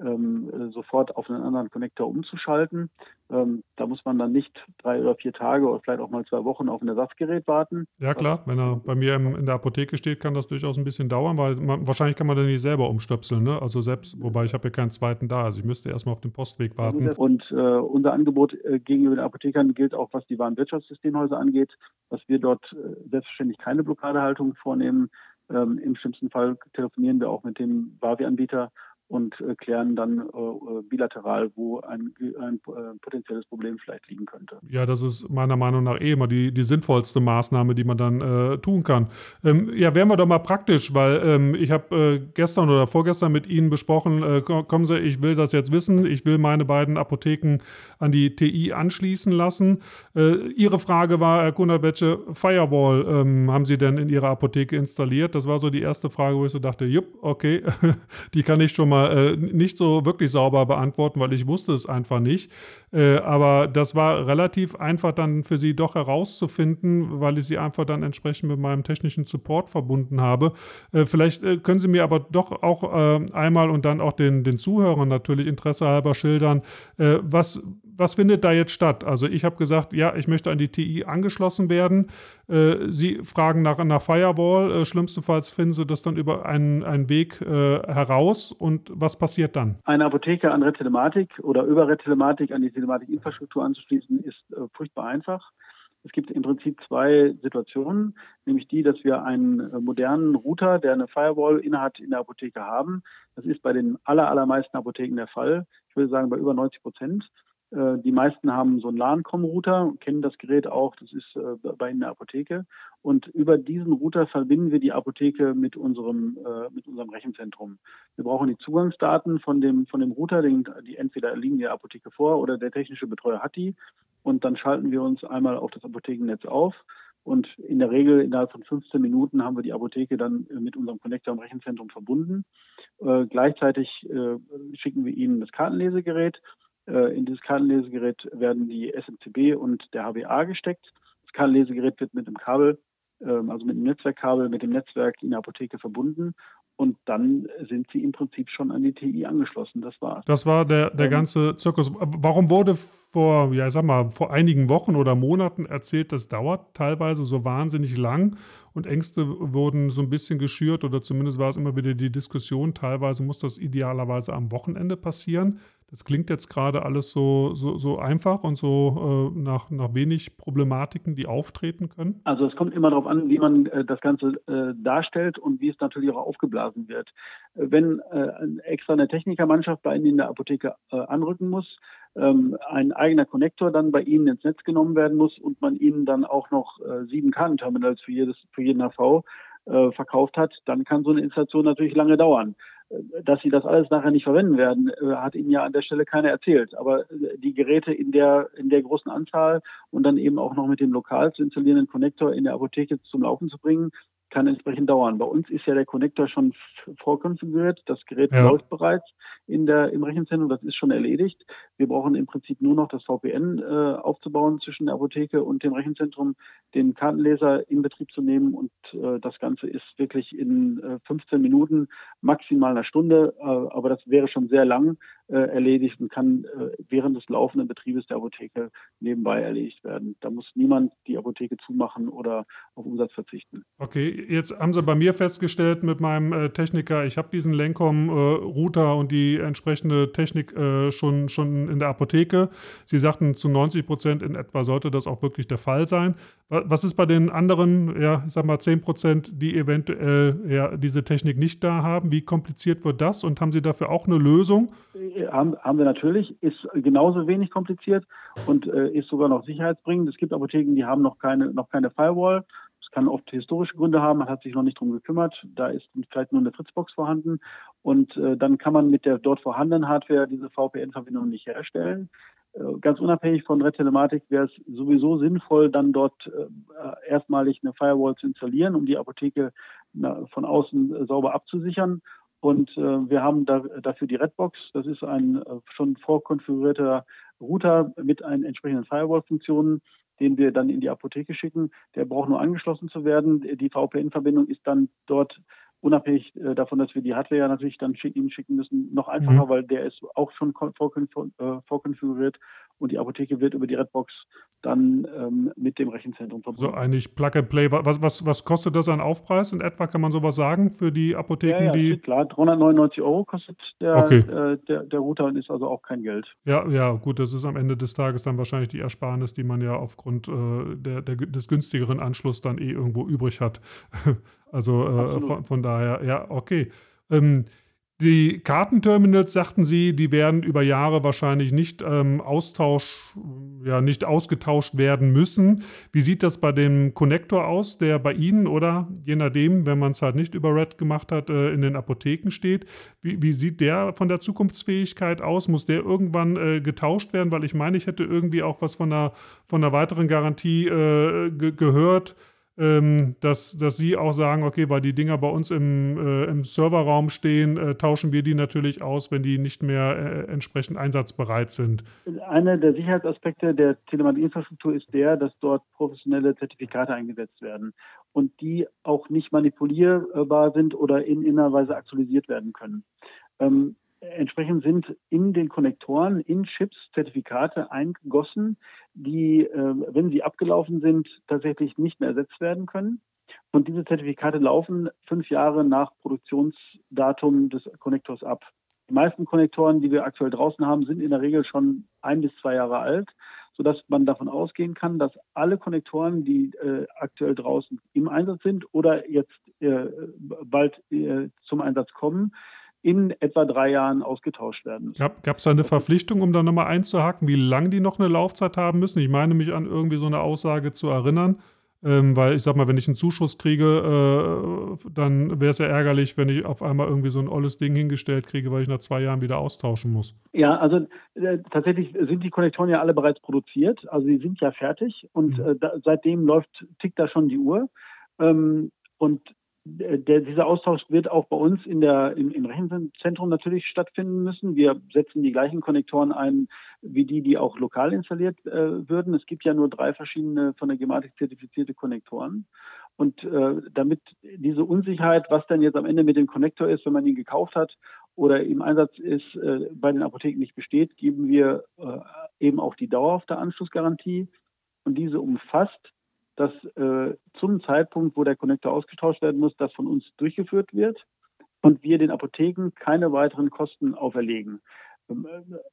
ähm, äh, sofort auf einen anderen Connector umzuschalten. Ähm, da muss man dann nicht drei oder vier Tage oder vielleicht auch mal zwei Wochen auf ein Ersatzgerät warten. Ja klar, wenn er bei mir im, in der Apotheke steht, kann das durchaus ein bisschen dauern, weil man, wahrscheinlich kann man dann nicht selber umstöpseln. Ne? Also selbst, wobei ich habe ja keinen zweiten da, also ich müsste erstmal auf den Postweg warten. Und äh, unser Angebot äh, gegenüber den Apothekern gilt auch, was die Warenwirtschaftssystemhäuser angeht, dass wir dort äh, selbstverständlich keine Blockadehaltung vornehmen. Ähm, Im schlimmsten Fall telefonieren wir auch mit dem Wavi-Anbieter und äh, klären dann äh, äh, bilateral, wo ein, ein äh, potenzielles Problem vielleicht liegen könnte. Ja, das ist meiner Meinung nach eh immer die, die sinnvollste Maßnahme, die man dann äh, tun kann. Ähm, ja, wären wir doch mal praktisch, weil ähm, ich habe äh, gestern oder vorgestern mit Ihnen besprochen, kommen Sie, ich will das jetzt wissen, ich will meine beiden Apotheken an die TI anschließen lassen. Ihre Frage war, Herr Kunert, welche Firewall ähm, haben Sie denn in Ihrer Apotheke installiert? Das war so die erste Frage, wo ich so dachte, jupp, okay, die kann ich schon mal mal äh, nicht so wirklich sauber beantworten, weil ich wusste es einfach nicht. Äh, aber das war relativ einfach dann für sie doch herauszufinden, weil ich sie einfach dann entsprechend mit meinem technischen Support verbunden habe. Äh, vielleicht äh, können Sie mir aber doch auch äh, einmal und dann auch den, den Zuhörern natürlich interessehalber schildern, äh, was was findet da jetzt statt? Also ich habe gesagt, ja, ich möchte an die TI angeschlossen werden. Äh, Sie fragen nach einer Firewall. Äh, schlimmstenfalls finden Sie das dann über einen, einen Weg äh, heraus. Und was passiert dann? Eine Apotheke an Retelematik oder über Retelematik an die Telematikinfrastruktur anzuschließen, ist äh, furchtbar einfach. Es gibt im Prinzip zwei Situationen, nämlich die, dass wir einen äh, modernen Router, der eine Firewall innehat, in der Apotheke haben. Das ist bei den aller, allermeisten Apotheken der Fall. Ich würde sagen, bei über 90 Prozent. Äh, die meisten haben so einen LAN-Com-Router, kennen das Gerät auch, das ist äh, bei in der Apotheke. Und über diesen Router verbinden wir die Apotheke mit unserem, äh, mit unserem Rechenzentrum. Wir brauchen die Zugangsdaten von dem, von dem Router, die entweder liegen der Apotheke vor oder der technische Betreuer hat die. Und dann schalten wir uns einmal auf das Apothekennetz auf. Und in der Regel innerhalb von 15 Minuten haben wir die Apotheke dann mit unserem Connector im Rechenzentrum verbunden. Äh, gleichzeitig äh, schicken wir ihnen das Kartenlesegerät äh, in dieses Kartenlesegerät werden die SMCB und der HBA gesteckt. Das Kartenlesegerät wird mit dem Kabel, ähm, also mit dem Netzwerkkabel, mit dem Netzwerk in der Apotheke verbunden und dann sind sie im Prinzip schon an die TI angeschlossen. Das war's. Das war der, der ähm, ganze Zirkus. Warum wurde vor, ja, ich sag mal, vor einigen Wochen oder Monaten erzählt, das dauert teilweise so wahnsinnig lang und Ängste wurden so ein bisschen geschürt oder zumindest war es immer wieder die Diskussion, teilweise muss das idealerweise am Wochenende passieren. Das klingt jetzt gerade alles so, so, so einfach und so äh, nach, nach wenig Problematiken, die auftreten können? Also es kommt immer darauf an, wie man äh, das Ganze äh, darstellt und wie es natürlich auch aufgeblasen wird. Wenn äh, extra eine Technikermannschaft bei Ihnen in der Apotheke äh, anrücken muss, ein eigener Konnektor dann bei Ihnen ins Netz genommen werden muss und man Ihnen dann auch noch äh, sieben Kartenterminals für, jedes, für jeden HV äh, verkauft hat, dann kann so eine Installation natürlich lange dauern. dass sie das alles nachher nicht verwenden werden, äh, hat ihnen ja an der Stelle keiner erzählt. Aber äh, die Geräte in der, in der großen Anzahl und dann eben auch noch mit dem lokal zu installierenden Konnektor in der Apotheke zum Laufen zu bringen, kann entsprechend dauern. Bei uns ist ja der Connector schon vorkonfiguriert. Das Gerät ja. läuft bereits in der, im Rechenzentrum. Das ist schon erledigt. Wir brauchen im Prinzip nur noch das VPN äh, aufzubauen zwischen der Apotheke und dem Rechenzentrum, den Kartenleser in Betrieb zu nehmen. Und äh, das Ganze ist wirklich in äh, 15 Minuten, maximal einer Stunde. Äh, aber das wäre schon sehr lang äh, erledigt und kann äh, während des laufenden Betriebes der Apotheke nebenbei erledigt werden. Da muss niemand die Apotheke zumachen oder auf Umsatz verzichten. Okay, jetzt haben Sie bei mir festgestellt mit meinem äh, Techniker, ich habe diesen Lencom-Router äh, und die entsprechende Technik äh, schon, schon in der Apotheke. Sie sagten, zu 90 Prozent in etwa sollte das auch wirklich der Fall sein. Was ist bei den anderen, ja, ich sag mal 10 Prozent, die eventuell ja, diese Technik nicht da haben? Wie kompliziert wird das und haben Sie dafür auch eine Lösung? Haben, haben wir natürlich, ist genauso wenig kompliziert und äh, ist sogar noch sicherheitsbringend. Es gibt Apotheken, die haben noch keine, noch keine Firewall. Es kann oft historische Gründe haben, man hat sich noch nicht drum gekümmert. Da ist vielleicht nur eine Fritzbox vorhanden. Und äh, dann kann man mit der dort vorhandenen Hardware diese VPN-Verbindung nicht herstellen. Äh, ganz unabhängig von Red Telematik wäre es sowieso sinnvoll, dann dort äh, erstmalig eine Firewall zu installieren, um die Apotheke na, von außen äh, sauber abzusichern. Und äh, wir haben da, dafür die Redbox. Das ist ein äh, schon vorkonfigurierter Router mit einen entsprechenden Firewall-Funktionen, den wir dann in die Apotheke schicken. Der braucht nur angeschlossen zu werden. Die VPN-Verbindung ist dann dort unabhängig äh, davon, dass wir die Hardware ja natürlich dann schicken, schicken müssen, noch einfacher, mhm. weil der ist auch schon äh, vorkonfiguriert und die Apotheke wird über die Redbox dann ähm, mit dem Rechenzentrum verbunden. So eigentlich Plug and Play. Was, was, was kostet das an Aufpreis in etwa? Kann man sowas sagen für die Apotheken, ja, ja, die. Klar, 399 Euro kostet der, okay. äh, der, der Router und ist also auch kein Geld. Ja, ja, gut, das ist am Ende des Tages dann wahrscheinlich die Ersparnis, die man ja aufgrund äh, der, der, des günstigeren Anschlusses dann eh irgendwo übrig hat. also äh, von, von, daher, ja, okay. Ähm, die Kartenterminals, sagten Sie, die werden über Jahre wahrscheinlich nicht ähm, Austausch, ja, nicht ausgetauscht werden müssen. Wie sieht das bei dem Konnektor aus, der bei Ihnen oder je nachdem, wenn man es halt nicht über Red gemacht hat, äh, in den Apotheken steht? Wie, wie, sieht der von der Zukunftsfähigkeit aus? Muss der irgendwann äh, getauscht werden? Weil ich meine, ich hätte irgendwie auch was von einer, von einer weiteren Garantie äh, ge gehört ähm, dass, dass sie auch sagen, okay, weil die Dinger bei uns im, äh, im Serverraum stehen, äh, tauschen wir die natürlich aus, wenn die nicht mehr äh, entsprechend einsatzbereit sind. Einer der Sicherheitsaspekte der Telematikinfrastruktur ist der, dass dort professionelle Zertifikate eingesetzt werden und die auch nicht manipulierbar sind oder in innerer Weise aktualisiert werden können. Ähm, Entsprechend sind in den Konnektoren, in Chips Zertifikate eingegossen, die, äh, wenn sie abgelaufen sind, tatsächlich nicht mehr ersetzt werden können. Und diese Zertifikate laufen fünf Jahre nach Produktionsdatum des Konnektors ab. Die meisten Konnektoren, die wir aktuell draußen haben, sind in der Regel schon ein bis zwei Jahre alt, sodass man davon ausgehen kann, dass alle Konnektoren, die äh, aktuell draußen im Einsatz sind oder jetzt äh, bald äh, zum Einsatz kommen, in etwa drei Jahren ausgetauscht werden müssen. Gab es da eine Verpflichtung, um da nochmal einzuhaken, wie lange die noch eine Laufzeit haben müssen? Ich meine mich an irgendwie so eine Aussage zu erinnern. Ähm, weil ich sag mal, wenn ich einen Zuschuss kriege, äh, dann wäre es ja ärgerlich, wenn ich auf einmal irgendwie so ein olles Ding hingestellt kriege, weil ich nach zwei Jahren wieder austauschen muss. Ja, also äh, tatsächlich sind die Konnektoren ja alle bereits produziert, also sie sind ja fertig und mhm. äh, da, seitdem läuft, tickt da schon die Uhr. Ähm, und der, dieser Austausch wird auch bei uns in der, im, im Rechenzentrum natürlich stattfinden müssen. Wir setzen die gleichen Konnektoren ein wie die, die auch lokal installiert äh, würden. Es gibt ja nur drei verschiedene von der Gematik zertifizierte Konnektoren. Und äh, damit diese Unsicherheit, was denn jetzt am Ende mit dem Konnektor ist, wenn man ihn gekauft hat oder im Einsatz ist, äh, bei den Apotheken nicht besteht, geben wir äh, eben auch die dauerhafte Anschlussgarantie. Und diese umfasst dass äh, zum Zeitpunkt, wo der Connector ausgetauscht werden muss, das von uns durchgeführt wird und wir den Apotheken keine weiteren Kosten auferlegen. Ähm,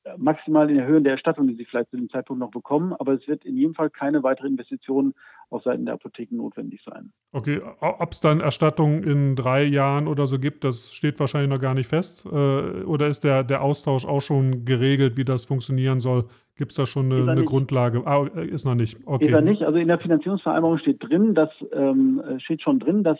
äh, maximal in der Höhe der Erstattung, die sie vielleicht zu dem Zeitpunkt noch bekommen, aber es wird in jedem Fall keine weitere Investition auf Seiten der Apotheken notwendig sein. Okay, ob es dann Erstattungen in drei Jahren oder so gibt, das steht wahrscheinlich noch gar nicht fest. Äh, oder ist der, der Austausch auch schon geregelt, wie das funktionieren soll? Gibt es da schon eine, eine Grundlage? Ah, äh, ist noch nicht. Okay. Ist er nicht. Also in der Finanzierungsvereinbarung steht drin, dass ähm, steht schon drin, dass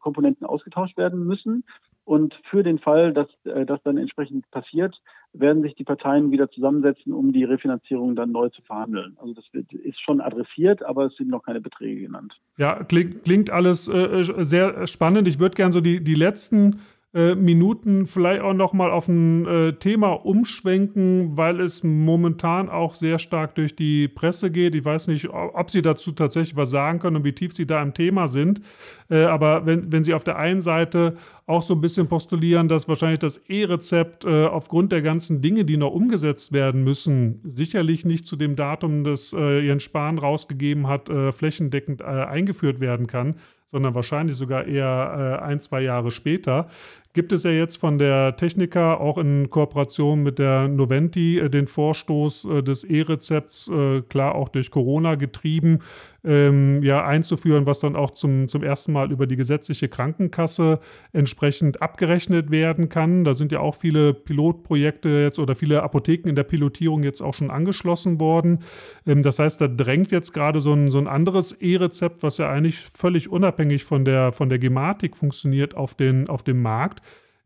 Komponenten ausgetauscht werden müssen. Und für den Fall, dass äh, das dann entsprechend passiert, werden sich die Parteien wieder zusammensetzen, um die Refinanzierung dann neu zu verhandeln. Also das wird, ist schon adressiert, aber es sind noch keine Beträge genannt. Ja, klingt, klingt alles äh, sehr spannend. Ich würde gerne so die, die letzten äh, Minuten vielleicht auch noch mal auf ein äh, Thema umschwenken, weil es momentan auch sehr stark durch die Presse geht. Ich weiß nicht, ob Sie dazu tatsächlich was sagen können und wie tief Sie da im Thema sind. Äh, aber wenn, wenn Sie auf der einen Seite auch so ein bisschen postulieren, dass wahrscheinlich das E-Rezept aufgrund der ganzen Dinge, die noch umgesetzt werden müssen, sicherlich nicht zu dem Datum, das Jens Spahn rausgegeben hat, flächendeckend eingeführt werden kann, sondern wahrscheinlich sogar eher äh, ein, zwei Jahre später, gibt es ja jetzt von der Techniker auch in Kooperation mit der Noventi äh, den Vorstoß äh, des E-Rezepts, äh, klar auch durch Corona getrieben, ähm, ja, einzuführen, was dann auch zum, zum ersten Mal über die gesetzliche Krankenkasse entsprechend abgerechnet werden kann. Da sind ja auch viele Pilotprojekte jetzt oder viele Apotheken in der Pilotierung jetzt auch schon angeschlossen worden. Ähm, das heißt, da drängt jetzt gerade so ein, so ein anderes E-Rezept, was ja eigentlich völlig unabhängig von der, von der Gematik funktioniert, auf den, auf den Markt.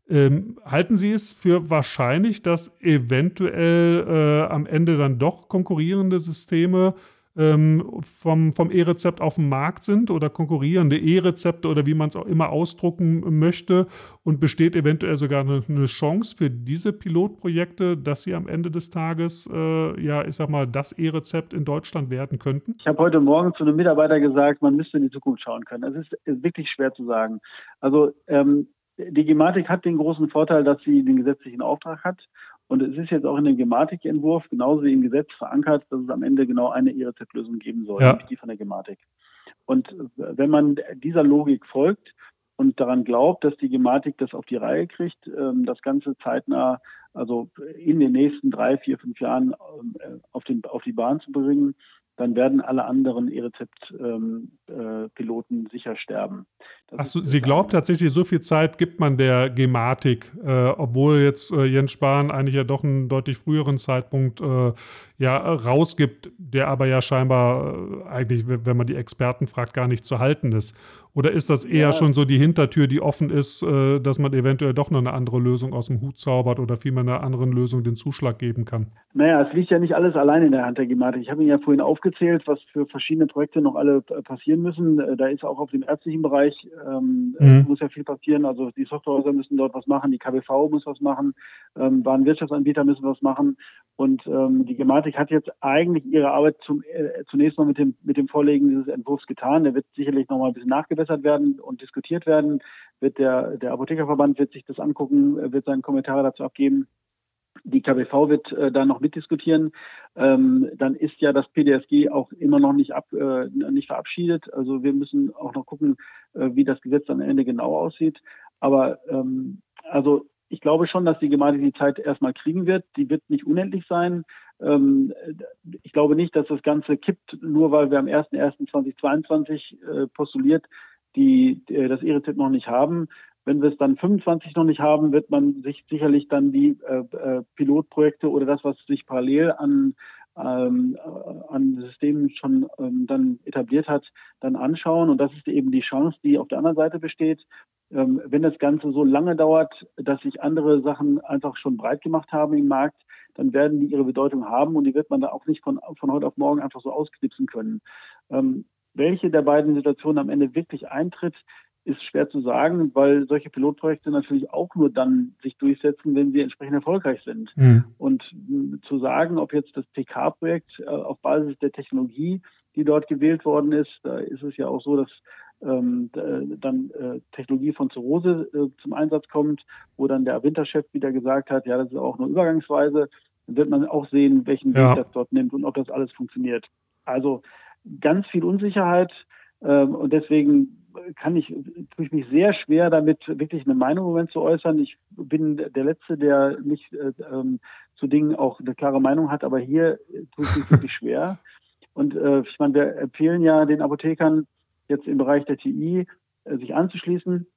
Ähm, halten Sie es für wahrscheinlich, dass eventuell äh, am Ende dann doch konkurrierende Systeme ähm, vom, vom E-Rezept auf dem Markt sind oder konkurrierende E-Rezepte oder wie man es auch immer ausdrucken möchte und besteht eventuell sogar eine, eine, Chance für diese Pilotprojekte, dass sie am Ende des Tages, äh, ja, ich sag mal, das E-Rezept in Deutschland werden könnten? Ich habe heute Morgen zu einem Mitarbeiter gesagt, man müsste in die Zukunft schauen können. Ist, ist wirklich schwer zu sagen. Also ähm, die Gematik hat den großen Vorteil, dass sie den gesetzlichen Auftrag hat und es ist jetzt auch in dem Gematikentwurf genauso wie im Gesetz verankert, dass es am Ende genau eine E-Rezept-Lösung geben soll, ja. nämlich die von der Gematik. Und wenn man dieser Logik folgt und daran glaubt, dass die Gematik das auf die Reihe kriegt, ähm, das Ganze zeitnah, also in den nächsten drei, vier, fünf Jahren ähm, auf, den, auf die Bahn zu bringen, dann werden alle anderen E-Rezept-Piloten ähm, äh, sicher sterben. Achso, Sie glauben tatsächlich, so viel Zeit gibt man der Gematik, äh, obwohl jetzt äh, Jens Spahn eigentlich ja doch einen deutlich früheren Zeitpunkt äh, ja rausgibt, der aber ja scheinbar äh, eigentlich, wenn man die Experten fragt, gar nicht zu halten ist. Oder ist das eher ja. schon so die Hintertür, die offen ist, äh, dass man eventuell doch noch eine andere Lösung aus dem Hut zaubert oder vielmehr einer anderen Lösung den Zuschlag geben kann? Naja, es liegt ja nicht alles allein in der Hand der Gematik. Ich habe Ihnen ja vorhin aufgezählt, was für verschiedene Projekte noch alle äh, passieren müssen. Da ist auch auf dem ärztlichen Bereich ähm, mhm. muss ja viel passieren. Also die Softwarehäuser müssen dort was machen, die KBV muss was machen, ähm, Warenwirtschaftsanbieter müssen was machen. Und ähm, die Gematik hat jetzt eigentlich ihre Arbeit zum, äh, zunächst mal mit dem, mit dem Vorlegen dieses Entwurfs getan. Der wird sicherlich noch mal ein bisschen nachgebessert werden und diskutiert werden. Wird der, der Apothekerverband wird sich das angucken, wird seine Kommentare dazu abgeben. Die KBV wird äh, da noch mitdiskutieren. Ähm, dann ist ja das PDSG auch immer noch nicht, ab, äh, nicht verabschiedet. Also wir müssen auch noch gucken, äh, wie das Gesetz am Ende genau aussieht. Aber ähm, also ich glaube schon, dass die Gemeinde die Zeit erstmal kriegen wird. Die wird nicht unendlich sein. Ähm, ich glaube nicht, dass das Ganze kippt, nur weil wir am 01.01.2022 äh, postuliert die, äh, das E-Rezept noch nicht haben. Wenn wir es dann 25 noch nicht haben, wird man sich sicherlich dann die äh, äh, Pilotprojekte oder das, was sich parallel an, ähm, äh, an Systemen schon ähm, dann etabliert hat, dann anschauen. Und das ist eben die Chance, die auf der anderen Seite besteht. Ähm, wenn das Ganze so lange dauert, dass sich andere Sachen einfach schon breit gemacht haben im Markt, dann werden die ihre Bedeutung haben und die wird man da auch nicht von, von heute auf morgen einfach so ausknipsen können. Ähm, welche der beiden Situationen am Ende wirklich eintritt, ist schwer zu sagen, weil solche Pilotprojekte natürlich auch nur dann sich durchsetzen, wenn sie entsprechend erfolgreich sind. Mhm. Und zu sagen, ob jetzt das TK-Projekt äh, auf Basis der Technologie, die dort gewählt worden ist, da ist es ja auch so, dass ähm, dann äh, Technologie von Zirrhose äh, zum Einsatz kommt, wo dann der Winterchef wieder gesagt hat, ja, das ist auch nur übergangsweise, dann wird man auch sehen, welchen ja. Weg das dort nimmt und ob das alles funktioniert. Also ganz viel Unsicherheit ähm, und deswegen kann ich, tue ich mich sehr schwer damit, wirklich eine Meinung im Moment zu äußern. Ich bin der Letzte, der nicht äh, ähm, zu Dingen auch eine klare Meinung hat, aber hier tue ich mich wirklich schwer. Und äh, ich meine, wir empfehlen ja den Apothekern jetzt im Bereich der TI äh, sich anzuschließen,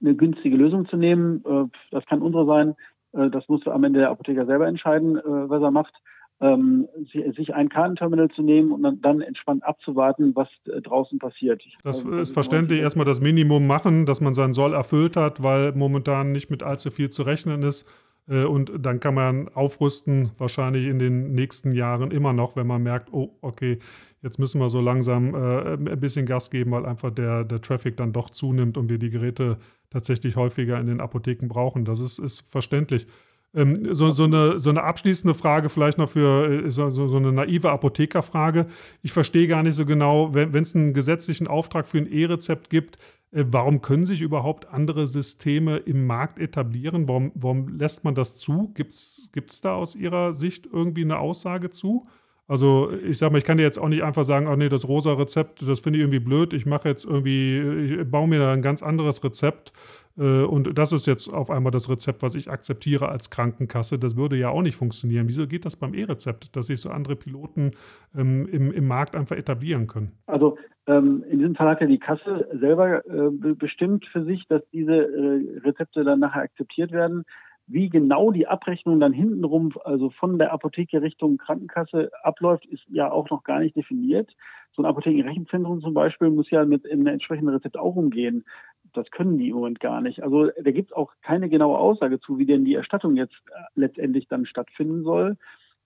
eine günstige Lösung zu nehmen. Äh, das kann unsere sein. Äh, das muss am Ende der Apotheker selber entscheiden, äh, was er macht. Ähm, sich ein Kartenterminal zu nehmen und dann, entspannt abzuwarten, was äh, draußen passiert. Das also, ist verständlich, erstmal das Minimum machen, dass man seinen Soll erfüllt hat, weil momentan nicht mit allzu viel zu rechnen ist. Äh, und dann kann man aufrüsten, wahrscheinlich in den nächsten Jahren immer noch, wenn man merkt, oh, okay, jetzt müssen wir so langsam äh, ein bisschen Gas geben, weil einfach der, der Traffic dann doch zunimmt und wir die Geräte tatsächlich häufiger in den Apotheken brauchen. Das ist, ist verständlich. Ähm, so, so, eine, so eine abschließende Frage vielleicht noch für äh, so, so eine naive Apothekerfrage. Ich verstehe gar nicht so genau, wenn es einen gesetzlichen Auftrag für ein E-Rezept gibt, äh, warum können sich überhaupt andere Systeme im Markt etablieren? Warum, warum lässt man das zu? Gibt es da aus Ihrer Sicht irgendwie eine Aussage zu? Also ich sage mal, ich kann dir jetzt auch nicht einfach sagen, oh nee, das rosa Rezept, das finde ich irgendwie blöd. Ich mache jetzt irgendwie, ich baue mir da ein ganz anderes Rezept und das ist jetzt auf einmal das Rezept, was ich akzeptiere als Krankenkasse. Das würde ja auch nicht funktionieren. Wieso geht das beim E-Rezept, dass sich so andere Piloten ähm, im, im Markt einfach etablieren können? Also ähm, in diesem Fall hat ja die Kasse selber äh, bestimmt für sich, dass diese äh, Rezepte dann nachher akzeptiert werden. Wie genau die Abrechnung dann hintenrum, also von der Apotheke Richtung Krankenkasse abläuft, ist ja auch noch gar nicht definiert. So ein Apothekenrechenzentrum zum Beispiel muss ja mit einem entsprechenden Rezept auch umgehen das können die im Moment gar nicht. Also da gibt es auch keine genaue Aussage zu, wie denn die Erstattung jetzt äh, letztendlich dann stattfinden soll.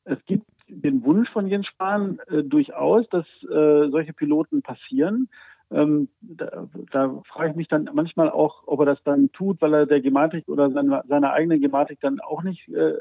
Es gibt den Wunsch von Jens Spahn äh, durchaus, dass äh, solche Piloten passieren. Ähm, da, da frage ich mich dann manchmal auch, ob er das dann tut, weil er der Gematik oder seine, seiner eigenen Gematik dann auch nicht äh,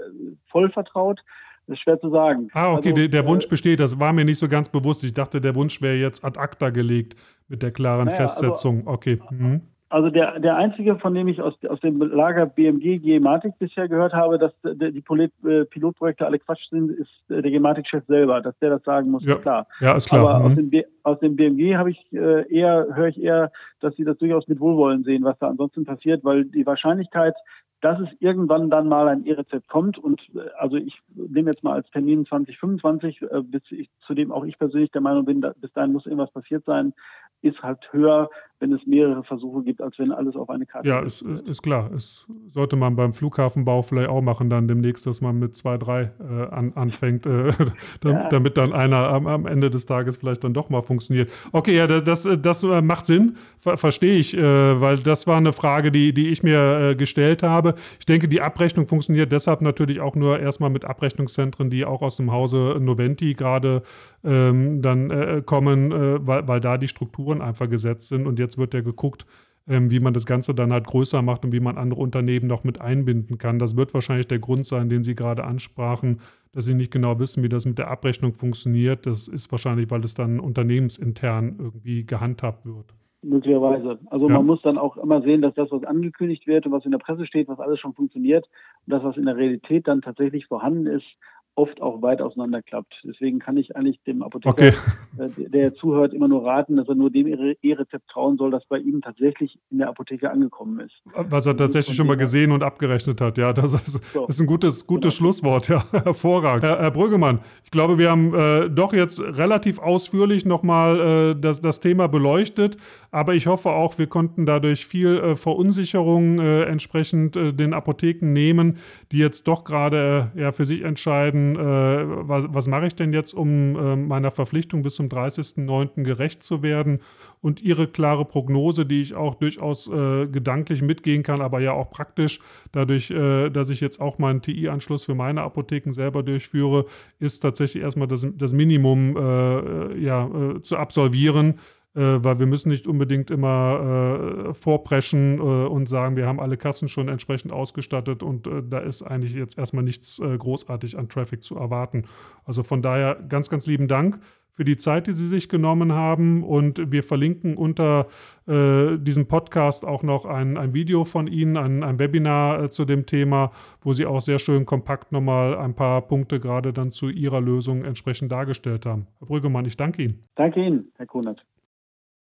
voll vertraut. Das ist schwer zu sagen. Ah, okay, also, der, der, Wunsch äh, besteht. Das war mir nicht so ganz bewusst. Ich dachte, der Wunsch wäre jetzt ad acta gelegt mit der klaren naja, also Festsetzung. Also, okay. Mhm. Also der, der einzige, von dem ich aus, aus dem Lager BMG Gematik bisher gehört habe, dass die äh, Pilotprojekte alle Quatsch sind, ist der Gematik-Chef selber, dass der das sagen muss, ja. ist klar. Ja, ist klar. Aber mhm. aus, dem aus dem BMG habe ich äh, eher, höre ich eher, dass sie das durchaus mit Wohlwollen sehen, was da ansonsten passiert, weil die Wahrscheinlichkeit, dass es irgendwann dann mal ein E-Rezept kommt und äh, also ich nehme jetzt mal als Termin 2025, äh, bis ich, zu dem auch ich persönlich der Meinung bin, da, bis dahin muss irgendwas passiert sein, ist halt höher, wenn es mehrere Versuche gibt, als wenn alles auf eine Karte Ja, ist, ist, ist klar. Es sollte man beim Flughafenbau vielleicht auch machen, dann demnächst, dass man mit zwei, drei äh, an, anfängt, äh, damit, ja. damit, dann einer am, am, Ende des Tages vielleicht dann doch mal funktioniert. Okay, ja, das, das, das äh, macht Sinn, ver verstehe ich, äh, weil das war eine Frage, die, die ich mir äh, gestellt habe. Ich denke, die Abrechnung funktioniert deshalb natürlich auch nur erstmal mit Abrechnungszentren, die auch aus dem Hause Noventi gerade ähm, dann äh, kommen, weil, weil da die Strukturen einfach gesetzt sind und jetzt wird ja geguckt, ähm, wie man das Ganze dann halt größer macht und wie man andere Unternehmen noch mit einbinden kann. Das wird wahrscheinlich der Grund sein, den Sie gerade ansprachen, dass Sie nicht genau wissen, wie das mit der Abrechnung funktioniert. Das ist wahrscheinlich, weil es dann unternehmensintern irgendwie gehandhabt wird. Möglicherweise. Also ja. man muss dann auch immer sehen, dass das, was angekündigt wird und was in der Presse steht, was alles schon funktioniert und das, was in der Realität dann tatsächlich vorhanden ist, oft auch weit auseinanderklappt. Deswegen kann ich eigentlich dem Apotheker, okay. äh, der zuhört, immer nur raten, dass er nur dem E-Rezept trauen soll, das bei ihm tatsächlich in der Apotheke angekommen ist. Was er tatsächlich schon mal gesehen und abgerechnet hat. Ja, das ist, so. ist ein gutes, gutes genau. Schlusswort. Ja, hervorragend. Herr, Herr Brüggemann, ich glaube, wir haben äh, doch jetzt relativ ausführlich nochmal äh, das, das Thema beleuchtet. Aber ich hoffe auch, wir konnten dadurch viel äh, Verunsicherung äh, entsprechend äh, den Apotheken nehmen, die jetzt doch gerade ja, für sich entscheiden, äh, was, was mache ich denn jetzt, um äh, meiner Verpflichtung bis zum 30.09. gerecht zu werden? Und Ihre klare Prognose, die ich auch durchaus äh, gedanklich mitgehen kann, aber ja auch praktisch, dadurch, äh, dass ich jetzt auch meinen TI-Anschluss für meine Apotheken selber durchführe, ist tatsächlich erstmal das, das Minimum äh, ja, äh, zu absolvieren weil wir müssen nicht unbedingt immer äh, vorpreschen äh, und sagen, wir haben alle Kassen schon entsprechend ausgestattet und äh, da ist eigentlich jetzt erstmal nichts äh, großartig an Traffic zu erwarten. Also von daher ganz, ganz lieben Dank für die Zeit, die Sie sich genommen haben. Und wir verlinken unter äh, diesem Podcast auch noch ein, ein Video von Ihnen, ein, ein Webinar äh, zu dem Thema, wo Sie auch sehr schön kompakt nochmal ein paar Punkte gerade dann zu Ihrer Lösung entsprechend dargestellt haben. Herr Brüggemann, ich danke Ihnen. Danke Ihnen, Herr Kunert.